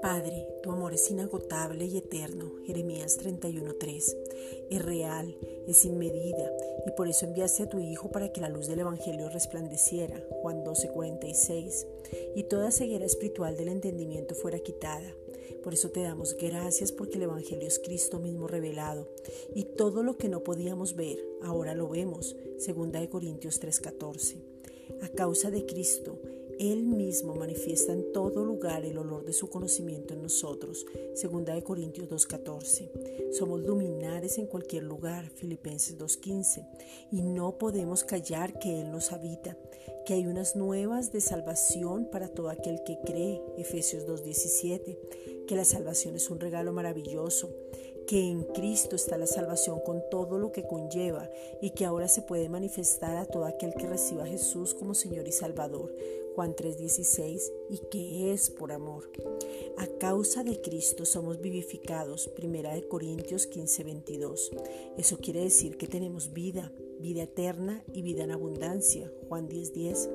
Padre, tu amor es inagotable y eterno. Jeremías 31:3. Es real, es sin medida, y por eso enviaste a tu Hijo para que la luz del Evangelio resplandeciera. Juan 12:46. Y toda ceguera espiritual del entendimiento fuera quitada. Por eso te damos gracias porque el Evangelio es Cristo mismo revelado. Y todo lo que no podíamos ver, ahora lo vemos. Segunda de Corintios 3:14. A causa de Cristo, él mismo manifiesta en todo lugar el olor de su conocimiento en nosotros. Segunda de Corintios 2.14. Somos luminares en cualquier lugar. Filipenses 2.15. Y no podemos callar que Él nos habita, que hay unas nuevas de salvación para todo aquel que cree. Efesios 2.17. Que la salvación es un regalo maravilloso que en Cristo está la salvación con todo lo que conlleva y que ahora se puede manifestar a todo aquel que reciba a Jesús como Señor y Salvador. Juan 3:16, y que es por amor. A causa de Cristo somos vivificados, Primera de Corintios 15:22. Eso quiere decir que tenemos vida, vida eterna y vida en abundancia, Juan 10:10,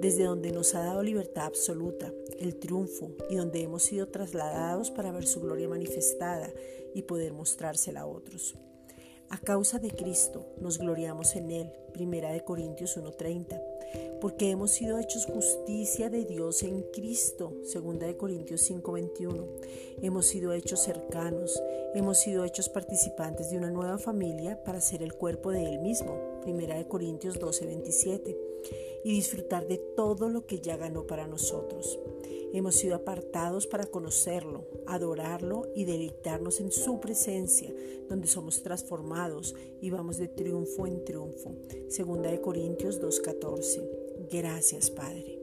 desde donde nos ha dado libertad absoluta, el triunfo y donde hemos sido trasladados para ver su gloria manifestada y poder mostrársela a otros. A causa de Cristo nos gloriamos en Él, Primera de Corintios 1:30 porque hemos sido hechos justicia de Dios en Cristo, 2 Corintios 5:21. Hemos sido hechos cercanos, hemos sido hechos participantes de una nueva familia para ser el cuerpo de Él mismo, 1 Corintios 12:27, y disfrutar de todo lo que ya ganó para nosotros. Hemos sido apartados para conocerlo, adorarlo y deleitarnos en su presencia, donde somos transformados y vamos de triunfo en triunfo. Segunda de Corintios 2.14. Gracias, Padre.